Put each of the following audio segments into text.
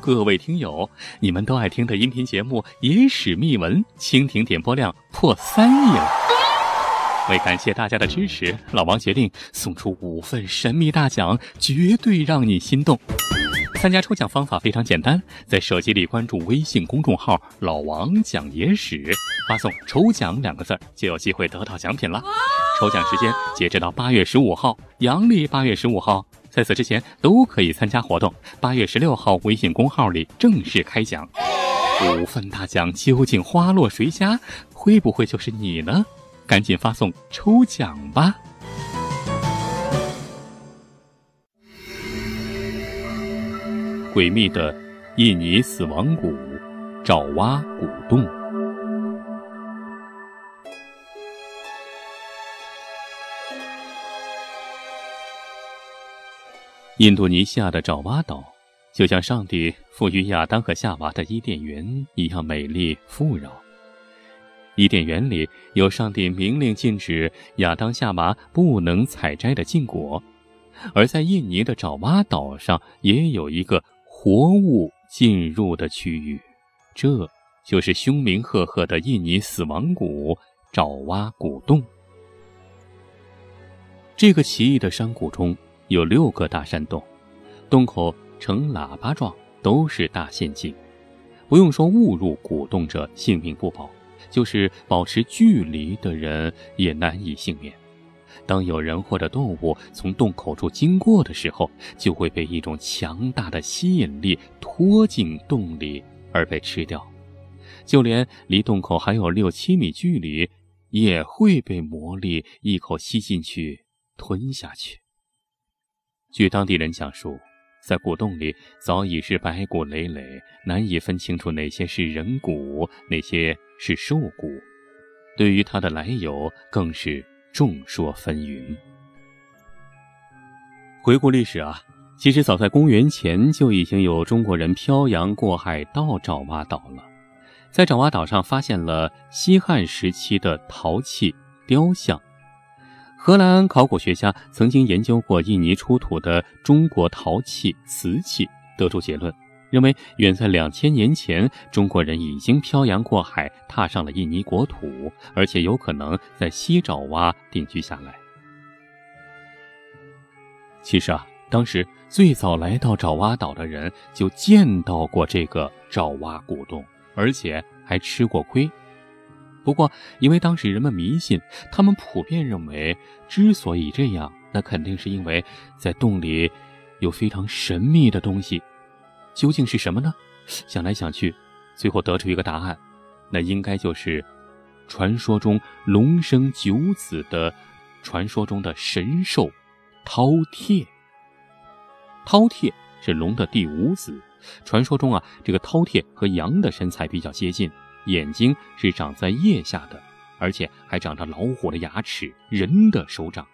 各位听友，你们都爱听的音频节目《野史秘闻》，蜻蜓点播量破三亿了。为感谢大家的支持，老王决定送出五份神秘大奖，绝对让你心动。参加抽奖方法非常简单，在手机里关注微信公众号“老王讲野史”，发送“抽奖”两个字就有机会得到奖品了。抽奖时间截止到八月十五号，阳历八月十五号。在此之前都可以参加活动。八月十六号，微信公号里正式开奖，五份大奖究竟花落谁家？会不会就是你呢？赶紧发送抽奖吧！诡秘的印尼死亡谷——爪哇古洞。印度尼西亚的爪哇岛，就像上帝赋予亚当和夏娃的伊甸园一样美丽富饶。伊甸园里有上帝明令禁止亚当夏娃不能采摘的禁果，而在印尼的爪哇岛上也有一个活物进入的区域，这就是凶名赫赫的印尼死亡谷——爪哇古洞。这个奇异的山谷中。有六个大山洞，洞口呈喇叭状，都是大陷阱。不用说误入古洞者性命不保，就是保持距离的人也难以幸免。当有人或者动物从洞口处经过的时候，就会被一种强大的吸引力拖进洞里而被吃掉。就连离洞口还有六七米距离，也会被魔力一口吸进去，吞下去。据当地人讲述，在古洞里早已是白骨累累，难以分清楚哪些是人骨，哪些是兽骨。对于它的来由，更是众说纷纭。回顾历史啊，其实早在公元前就已经有中国人漂洋过海到爪哇岛了，在爪哇岛上发现了西汉时期的陶器雕像。荷兰考古学家曾经研究过印尼出土的中国陶器、瓷器，得出结论，认为远在两千年前，中国人已经漂洋过海，踏上了印尼国土，而且有可能在西爪哇定居下来。其实啊，当时最早来到爪哇岛的人就见到过这个爪哇古洞，而且还吃过亏。不过，因为当时人们迷信，他们普遍认为，之所以这样，那肯定是因为在洞里有非常神秘的东西。究竟是什么呢？想来想去，最后得出一个答案，那应该就是传说中龙生九子的传说中的神兽饕餮。饕餮是龙的第五子，传说中啊，这个饕餮和羊的身材比较接近。眼睛是长在腋下的，而且还长着老虎的牙齿、人的手掌。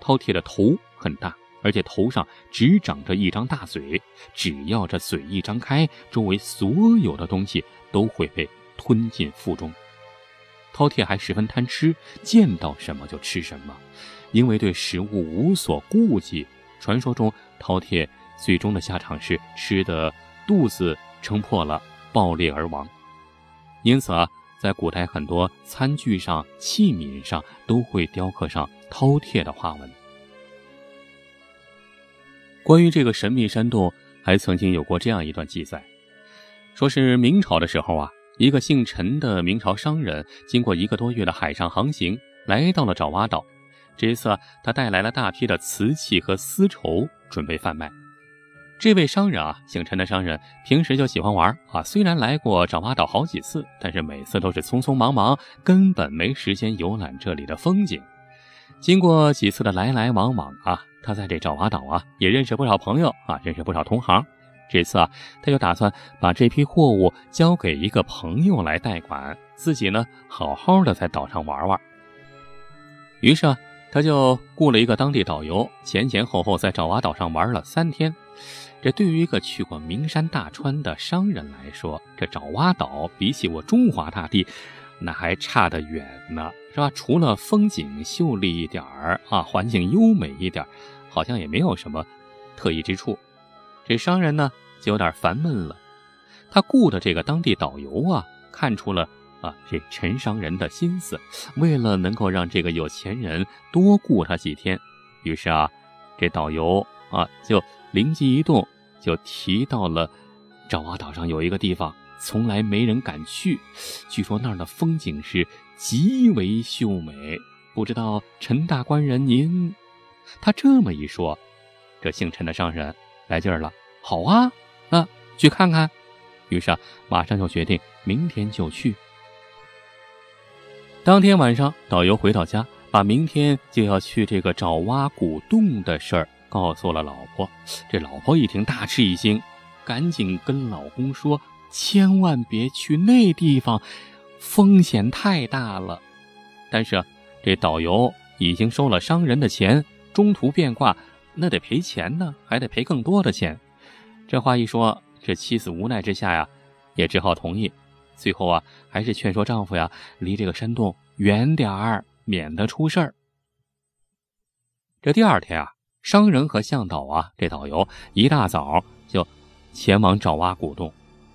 饕餮的头很大，而且头上只长着一张大嘴。只要这嘴一张开，周围所有的东西都会被吞进腹中。饕餮还十分贪吃，见到什么就吃什么。因为对食物无所顾忌，传说中饕餮最终的下场是吃的肚子撑破了，爆裂而亡。因此啊，在古代很多餐具上、器皿上都会雕刻上饕餮的花纹。关于这个神秘山洞，还曾经有过这样一段记载：说是明朝的时候啊，一个姓陈的明朝商人，经过一个多月的海上航行，来到了爪哇岛。这一次，他带来了大批的瓷器和丝绸，准备贩卖。这位商人啊，姓陈的商人，平时就喜欢玩啊。虽然来过爪哇岛好几次，但是每次都是匆匆忙忙，根本没时间游览这里的风景。经过几次的来来往往啊，他在这爪哇岛啊，也认识不少朋友啊，认识不少同行。这次啊，他就打算把这批货物交给一个朋友来代管，自己呢，好好的在岛上玩玩。于是啊，他就雇了一个当地导游，前前后后在爪哇岛上玩了三天。这对于一个去过名山大川的商人来说，这爪哇岛比起我中华大地，那还差得远呢，是吧？除了风景秀丽一点儿啊，环境优美一点好像也没有什么特异之处。这商人呢就有点烦闷了，他雇的这个当地导游啊，看出了啊这陈商人的心思，为了能够让这个有钱人多雇他几天，于是啊，这导游啊就灵机一动，就提到了爪哇岛上有一个地方从来没人敢去，据说那儿的风景是极为秀美，不知道陈大官人您？他这么一说，这姓陈的商人来劲儿了，好啊，那去看看。于是啊，马上就决定明天就去。当天晚上，导游回到家，把明天就要去这个爪哇古洞的事儿告诉了老婆。这老婆一听大吃一惊，赶紧跟老公说：“千万别去那地方，风险太大了。”但是，这导游已经收了商人的钱，中途变卦，那得赔钱呢，还得赔更多的钱。这话一说。这妻子无奈之下呀，也只好同意。最后啊，还是劝说丈夫呀，离这个山洞远点儿，免得出事儿。这第二天啊，商人和向导啊，这导游一大早就前往爪哇古洞，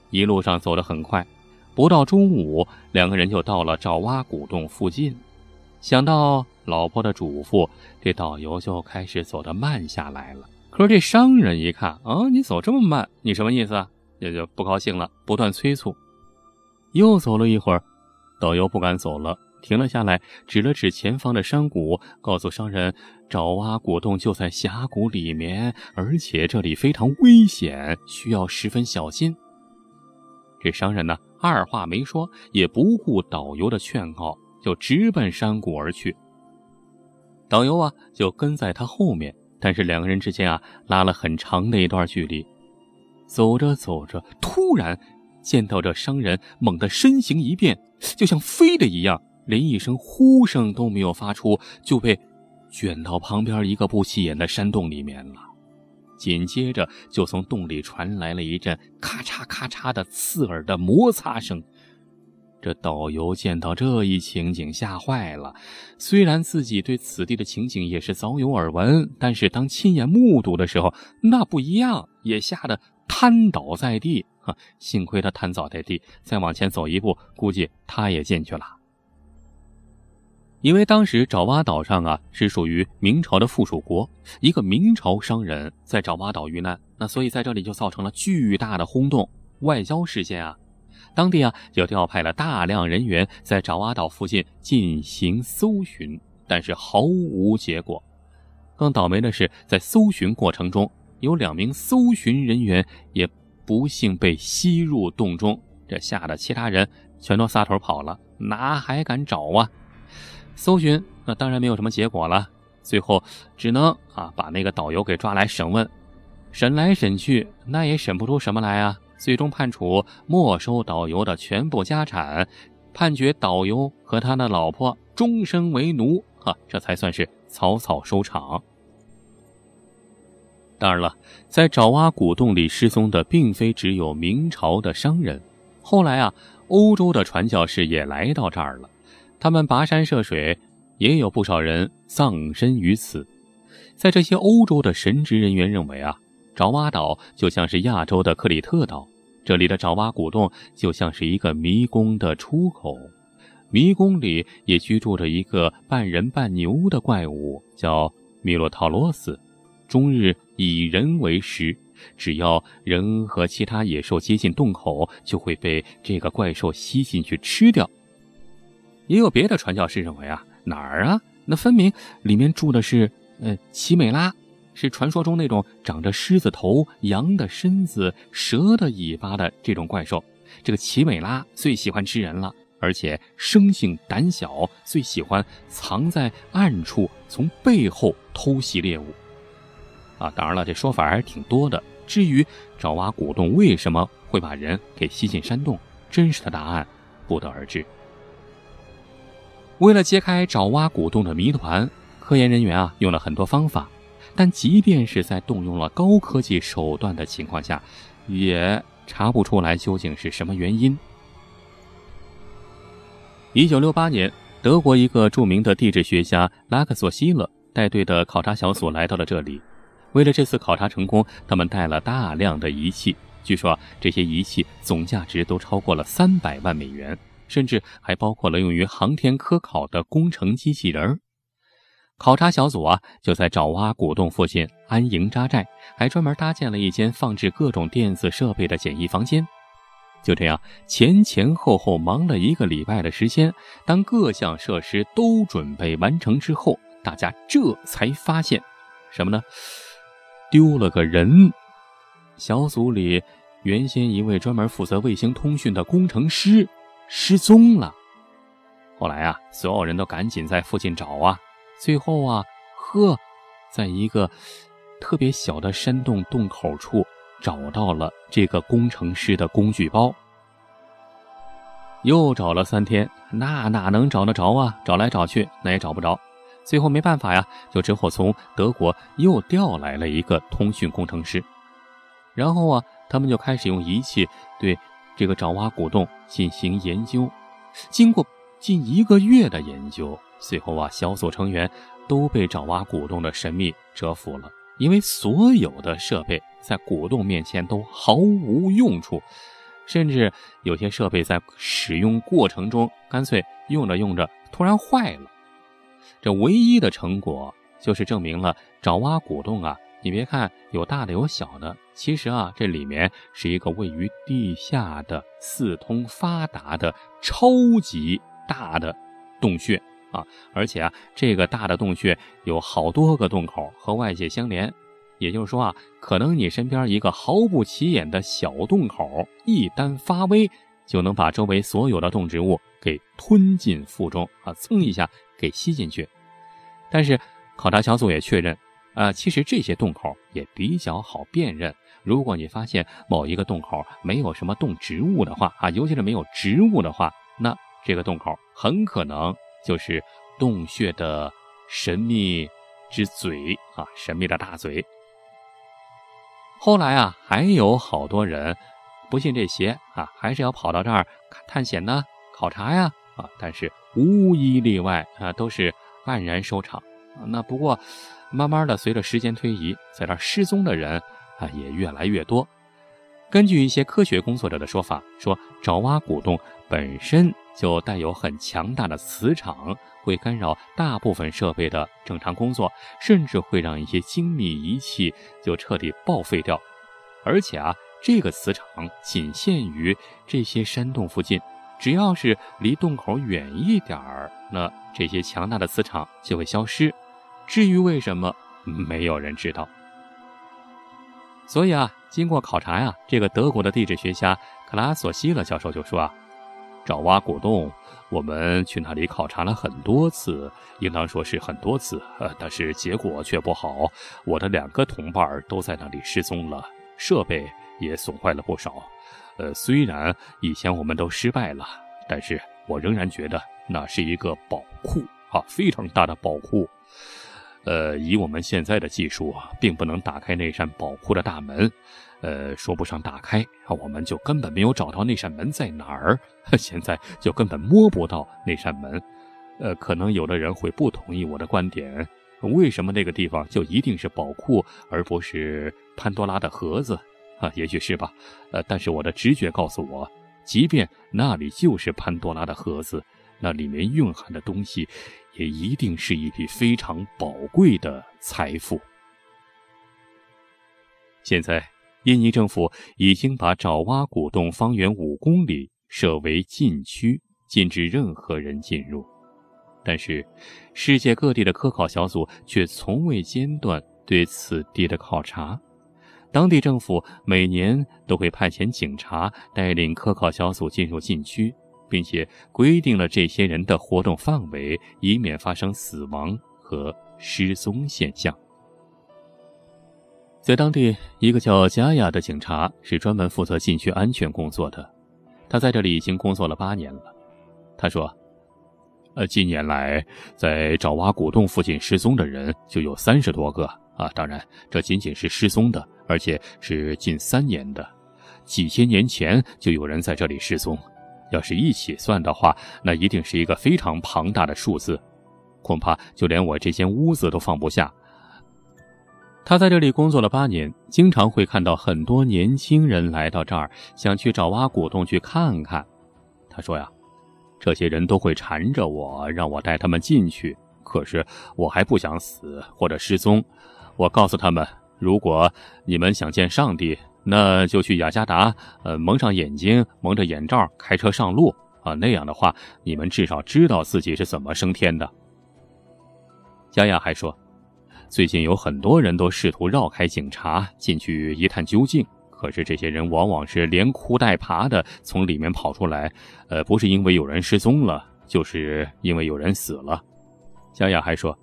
一路上走得很快，不到中午，两个人就到了爪哇古洞附近。想到老婆的嘱咐，这导游就开始走得慢下来了。可是这商人一看啊，你走这么慢，你什么意思啊？也就不高兴了，不断催促。又走了一会儿，导游不敢走了，停了下来，指了指前方的山谷，告诉商人：爪哇古洞就在峡谷里面，而且这里非常危险，需要十分小心。这商人呢，二话没说，也不顾导游的劝告，就直奔山谷而去。导游啊，就跟在他后面。但是两个人之间啊，拉了很长的一段距离。走着走着，突然见到这商人猛地身形一变，就像飞的一样，连一声呼声都没有发出，就被卷到旁边一个不起眼的山洞里面了。紧接着，就从洞里传来了一阵咔嚓咔嚓的刺耳的摩擦声。这导游见到这一情景，吓坏了。虽然自己对此地的情景也是早有耳闻，但是当亲眼目睹的时候，那不一样，也吓得瘫倒在地。哈，幸亏他瘫倒在地，再往前走一步，估计他也进去了。因为当时爪哇岛上啊是属于明朝的附属国，一个明朝商人在爪哇岛遇难，那所以在这里就造成了巨大的轰动，外交事件啊。当地啊，就调派了大量人员在爪哇岛附近进行搜寻，但是毫无结果。更倒霉的是，在搜寻过程中，有两名搜寻人员也不幸被吸入洞中，这吓得其他人全都撒腿跑了，哪还敢找啊？搜寻那当然没有什么结果了，最后只能啊把那个导游给抓来审问，审来审去，那也审不出什么来啊。最终判处没收导游的全部家产，判决导游和他的老婆终身为奴。哈，这才算是草草收场。当然了，在爪哇古洞里失踪的并非只有明朝的商人，后来啊，欧洲的传教士也来到这儿了，他们跋山涉水，也有不少人丧身于此。在这些欧洲的神职人员认为啊。爪哇岛就像是亚洲的克里特岛，这里的爪哇古洞就像是一个迷宫的出口，迷宫里也居住着一个半人半牛的怪物，叫米洛陶罗斯，终日以人为食，只要人和其他野兽接近洞口，就会被这个怪兽吸进去吃掉。也有别的传教士认为啊，哪儿啊？那分明里面住的是，呃，奇美拉。是传说中那种长着狮子头、羊的身子、蛇的尾巴的这种怪兽。这个奇美拉最喜欢吃人了，而且生性胆小，最喜欢藏在暗处，从背后偷袭猎物。啊，当然了，这说法还是挺多的。至于爪哇古洞为什么会把人给吸进山洞，真实的答案不得而知。为了揭开爪哇古洞的谜团，科研人员啊用了很多方法。但即便是在动用了高科技手段的情况下，也查不出来究竟是什么原因。一九六八年，德国一个著名的地质学家拉克索希勒带队的考察小组来到了这里。为了这次考察成功，他们带了大量的仪器，据说这些仪器总价值都超过了三百万美元，甚至还包括了用于航天科考的工程机器人。考察小组啊，就在爪哇古洞附近安营扎寨，还专门搭建了一间放置各种电子设备的简易房间。就这样，前前后后忙了一个礼拜的时间。当各项设施都准备完成之后，大家这才发现，什么呢？丢了个人。小组里原先一位专门负责卫星通讯的工程师失踪了。后来啊，所有人都赶紧在附近找啊。最后啊，呵，在一个特别小的山洞洞口处找到了这个工程师的工具包。又找了三天，那哪能找得着啊？找来找去，那也找不着。最后没办法呀，就只好从德国又调来了一个通讯工程师。然后啊，他们就开始用仪器对这个爪哇古洞进行研究。经过近一个月的研究，最后啊，小组成员都被爪哇古洞的神秘折服了。因为所有的设备在古洞面前都毫无用处，甚至有些设备在使用过程中干脆用着用着突然坏了。这唯一的成果就是证明了爪哇古洞啊。你别看有大的有小的，其实啊，这里面是一个位于地下的四通发达的超级大的洞穴啊！而且啊，这个大的洞穴有好多个洞口和外界相连，也就是说啊，可能你身边一个毫不起眼的小洞口，一旦发威，就能把周围所有的动植物给吞进腹中啊，蹭一下给吸进去。但是考察小组也确认。啊，其实这些洞口也比较好辨认。如果你发现某一个洞口没有什么动植物的话，啊，尤其是没有植物的话，那这个洞口很可能就是洞穴的神秘之嘴啊，神秘的大嘴。后来啊，还有好多人不信这邪啊，还是要跑到这儿探险呢、考察呀啊，但是无一例外啊，都是黯然收场。那不过。慢慢的，随着时间推移，在这失踪的人啊也越来越多。根据一些科学工作者的说法，说爪哇古洞本身就带有很强大的磁场，会干扰大部分设备的正常工作，甚至会让一些精密仪器就彻底报废掉。而且啊，这个磁场仅限于这些山洞附近，只要是离洞口远一点儿，那这些强大的磁场就会消失。至于为什么，没有人知道。所以啊，经过考察呀，这个德国的地质学家克拉索希勒教授就说啊，爪哇古洞，我们去那里考察了很多次，应当说是很多次，呃，但是结果却不好。我的两个同伴都在那里失踪了，设备也损坏了不少。呃，虽然以前我们都失败了，但是我仍然觉得那是一个宝库啊，非常大的宝库。呃，以我们现在的技术，并不能打开那扇宝库的大门。呃，说不上打开，我们就根本没有找到那扇门在哪儿。现在就根本摸不到那扇门。呃，可能有的人会不同意我的观点。为什么那个地方就一定是宝库，而不是潘多拉的盒子？啊，也许是吧。呃，但是我的直觉告诉我，即便那里就是潘多拉的盒子，那里面蕴含的东西。也一定是一笔非常宝贵的财富。现在，印尼政府已经把爪哇古洞方圆五公里设为禁区，禁止任何人进入。但是，世界各地的科考小组却从未间断对此地的考察。当地政府每年都会派遣警察带领科考小组进入禁区。并且规定了这些人的活动范围，以免发生死亡和失踪现象。在当地，一个叫加雅的警察是专门负责禁区安全工作的。他在这里已经工作了八年了。他说：“呃，近年来在爪哇古洞附近失踪的人就有三十多个啊！当然，这仅仅是失踪的，而且是近三年的。几千年前就有人在这里失踪。”要是一起算的话，那一定是一个非常庞大的数字，恐怕就连我这间屋子都放不下。他在这里工作了八年，经常会看到很多年轻人来到这儿，想去找挖古洞去看看。他说呀，这些人都会缠着我，让我带他们进去。可是我还不想死或者失踪。我告诉他们，如果你们想见上帝，那就去雅加达，呃，蒙上眼睛，蒙着眼罩开车上路啊。那样的话，你们至少知道自己是怎么升天的。佳雅还说。最近有很多人都试图绕开警察进去一探究竟，可是这些人往往是连哭带爬的从里面跑出来，呃，不是因为有人失踪了，就是因为有人死了。佳雅还说：“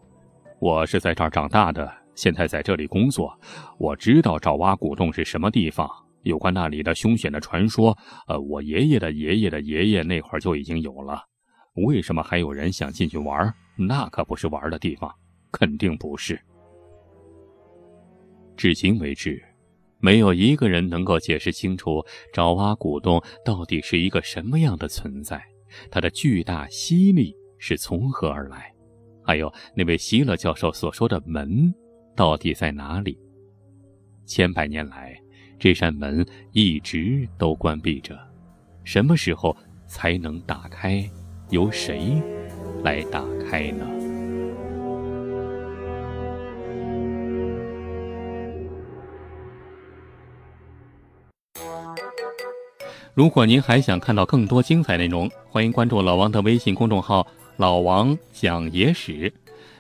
我是在这儿长大的，现在在这里工作，我知道爪哇古洞是什么地方。有关那里的凶险的传说，呃，我爷爷的爷爷的爷爷那会儿就已经有了。为什么还有人想进去玩？那可不是玩的地方，肯定不是。”至今为止，没有一个人能够解释清楚爪哇古洞到底是一个什么样的存在，它的巨大吸力是从何而来，还有那位希勒教授所说的门到底在哪里？千百年来，这扇门一直都关闭着，什么时候才能打开？由谁来打开呢？如果您还想看到更多精彩内容，欢迎关注老王的微信公众号“老王讲野史”，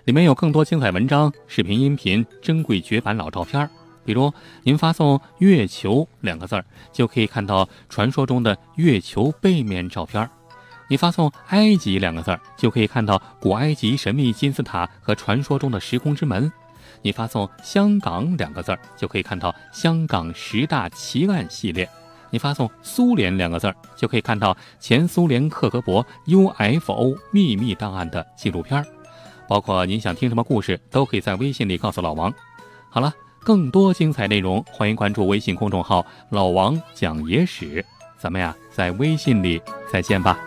里面有更多精彩文章、视频、音频、珍贵绝版老照片。比如，您发送“月球”两个字儿，就可以看到传说中的月球背面照片；你发送“埃及”两个字儿，就可以看到古埃及神秘金字塔和传说中的时空之门；你发送“香港”两个字儿，就可以看到香港十大奇案系列。你发送“苏联”两个字儿，就可以看到前苏联克格勃 UFO 秘密档案的纪录片儿，包括您想听什么故事，都可以在微信里告诉老王。好了，更多精彩内容，欢迎关注微信公众号“老王讲野史”。咱们呀，在微信里再见吧。